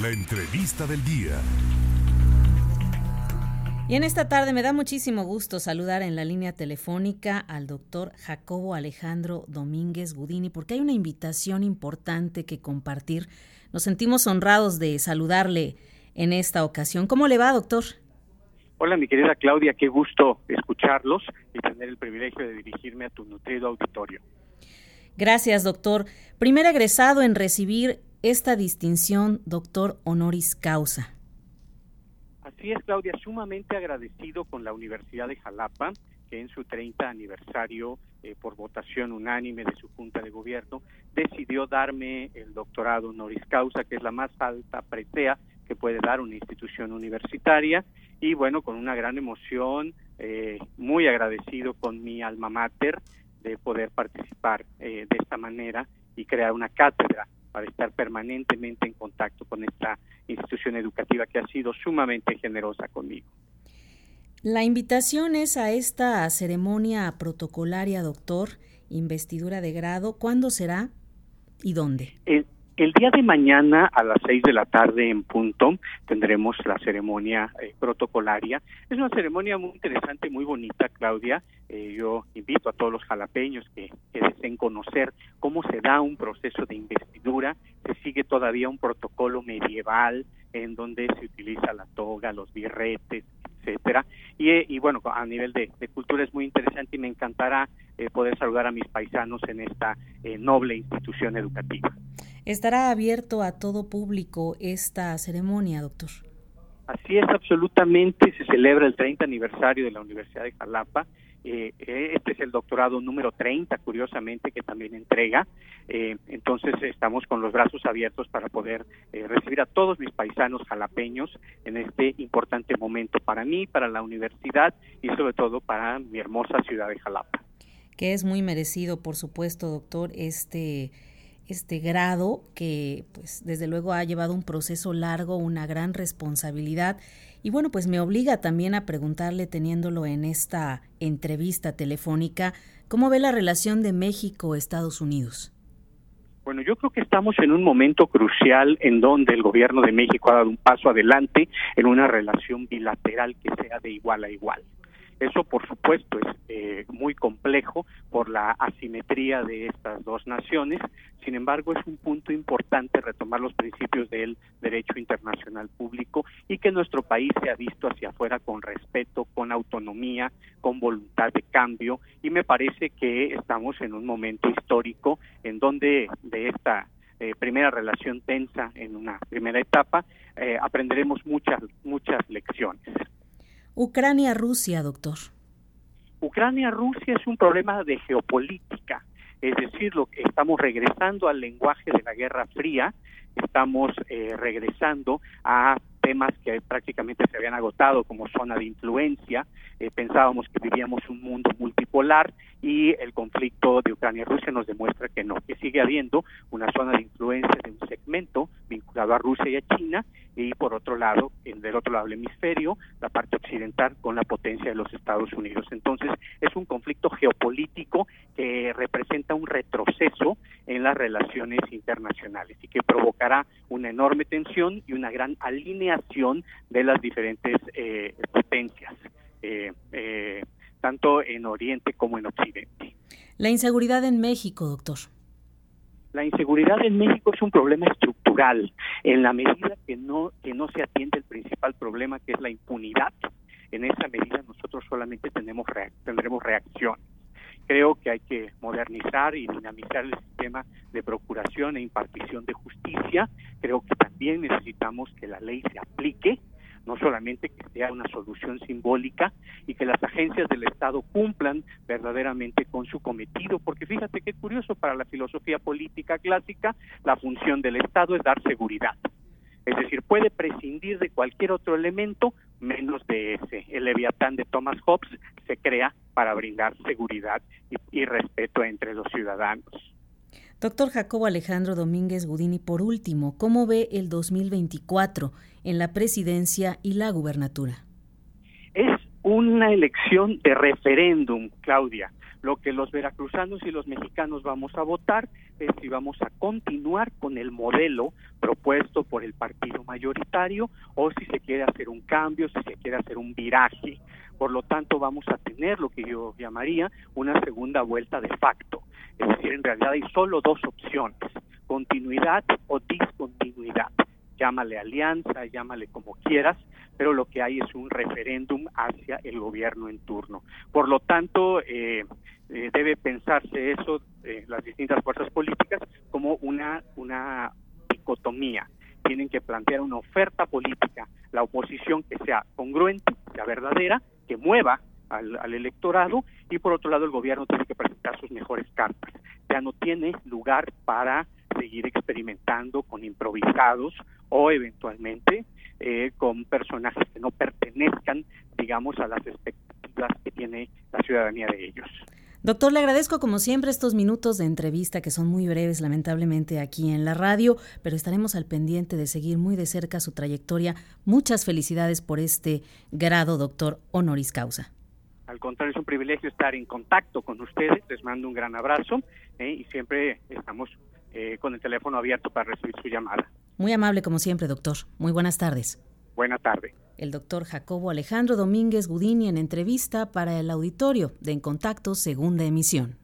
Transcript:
La entrevista del día. Y en esta tarde me da muchísimo gusto saludar en la línea telefónica al doctor Jacobo Alejandro Domínguez Gudini, porque hay una invitación importante que compartir. Nos sentimos honrados de saludarle en esta ocasión. ¿Cómo le va, doctor? Hola, mi querida Claudia, qué gusto escucharlos y tener el privilegio de dirigirme a tu nutrido auditorio. Gracias, doctor. Primer egresado en recibir esta distinción, doctor honoris causa. Así es, Claudia, sumamente agradecido con la Universidad de Jalapa, que en su 30 aniversario, eh, por votación unánime de su Junta de Gobierno, decidió darme el doctorado honoris causa, que es la más alta presea que puede dar una institución universitaria. Y bueno, con una gran emoción, eh, muy agradecido con mi alma mater de poder participar eh, de esta manera y crear una cátedra para estar permanentemente en contacto con esta institución educativa que ha sido sumamente generosa conmigo. La invitación es a esta ceremonia protocolaria, doctor, investidura de grado. ¿Cuándo será y dónde? El día de mañana a las seis de la tarde en punto tendremos la ceremonia eh, protocolaria. Es una ceremonia muy interesante, muy bonita, Claudia. Eh, yo invito a todos los jalapeños que, deseen conocer cómo se da un proceso de investidura. Se sigue todavía un protocolo medieval en donde se utiliza la toga, los birretes, etcétera. Y, eh, y bueno, a nivel de, cultura es muy interesante y me encantará poder saludar a mis paisanos en esta noble institución educativa. ¿Estará abierto a todo público esta ceremonia, doctor? Así es, absolutamente. Se celebra el 30 aniversario de la Universidad de Jalapa. Eh, eh, este es el doctorado número 30, curiosamente, que también entrega. Eh, entonces estamos con los brazos abiertos para poder recibir a todos mis paisanos jalapeños en este importante momento para mí, para la universidad y sobre todo para mi hermosa ciudad de Jalapa. Que es muy merecido, por supuesto, doctor, este este grado que pues desde luego ha llevado un proceso largo, una gran responsabilidad y bueno, pues me obliga también a preguntarle teniéndolo en esta entrevista telefónica, ¿cómo ve la relación de México-Estados Unidos? Bueno, yo creo que estamos en un momento crucial en donde el gobierno de México ha dado un paso adelante en una relación bilateral que sea de igual a igual. Eso, por supuesto, es muy complejo por la asimetría de estas dos naciones. Sin embargo, es un punto importante retomar los principios del derecho internacional público y que nuestro país se ha visto hacia afuera con respeto, con autonomía, con voluntad de cambio. Y me parece que estamos en un momento histórico en donde de esta eh, primera relación tensa en una primera etapa, eh, aprenderemos muchas, muchas lecciones. Ucrania-Rusia, doctor. Ucrania-Rusia es un problema de geopolítica, es decir, lo que estamos regresando al lenguaje de la Guerra Fría, estamos eh, regresando a temas que prácticamente se habían agotado como zona de influencia. Eh, pensábamos que vivíamos un mundo multipolar y el conflicto de Ucrania y Rusia nos demuestra que no, que sigue habiendo una zona de influencia de un segmento vinculado a Rusia y a China y por otro lado, en, del otro lado del hemisferio, la parte occidental con la potencia de los Estados Unidos. Entonces, es un conflicto geopolítico que representa un retroceso en las relaciones internacionales y que provocará una enorme tensión y una gran alineación de las diferentes eh, potencias, eh, eh, tanto en Oriente como en Occidente. La inseguridad en México, doctor. La inseguridad en México es un problema estructural en la medida que no se atiende el principal problema que es la impunidad. En esa medida nosotros solamente tenemos tendremos reacción. Creo que hay que modernizar y dinamizar el sistema de procuración e impartición de justicia. Creo que también necesitamos que la ley se aplique no solamente que sea una solución simbólica y que las agencias del Estado cumplan verdaderamente con su cometido, porque fíjate qué curioso para la filosofía política clásica, la función del Estado es dar seguridad. Es decir, puede prescindir de cualquier otro elemento menos de ese. El Leviatán de Thomas Hobbes se crea para brindar seguridad y, y respeto entre los ciudadanos. Doctor Jacobo Alejandro Domínguez Gudini, por último, ¿cómo ve el 2024 en la presidencia y la gubernatura? Es una elección de referéndum, Claudia, Lo que los veracruzanos y los mexicanos vamos a votar es si vamos a continuar con el modelo propuesto por el partido mayoritario o si se quiere hacer un cambio, si se quiere hacer un viraje. Por lo tanto, vamos a tener lo que yo llamaría una segunda vuelta de facto. Es decir, en realidad hay solo dos opciones, continuidad o discontinuidad. Llámale alianza, llámale como quieras, pero lo que hay es un referéndum hacia el gobierno en turno. Por lo tanto, eh, eh, debe pensarse eso, eh, las distintas fuerzas políticas, como una, una dicotomía. Tienen que plantear una oferta política, la oposición que sea congruente, sea verdadera, que mueva al, al, electorado y por otro lado el gobierno tiene que presentar sus mejores cartas. Ya no tiene lugar para seguir experimentando con improvisados o eventualmente eh, con personajes que no pertenezcan, digamos, a las expectativas que tiene la ciudadanía de ellos. Doctor, le agradezco como siempre estos minutos de entrevista que son muy breves, lamentablemente, aquí en la radio, pero estaremos al pendiente de seguir muy de cerca su trayectoria. Muchas felicidades por este grado, doctor honoris causa. Al contrario, es un privilegio estar en contacto con ustedes. Les mando un gran abrazo eh, y siempre estamos eh, con el teléfono abierto para recibir su llamada. Muy amable como siempre, doctor. Muy buenas tardes. Buenas tardes el doctor Jacobo Alejandro Domínguez Gudini en entrevista para el auditorio de En Contacto, segunda emisión.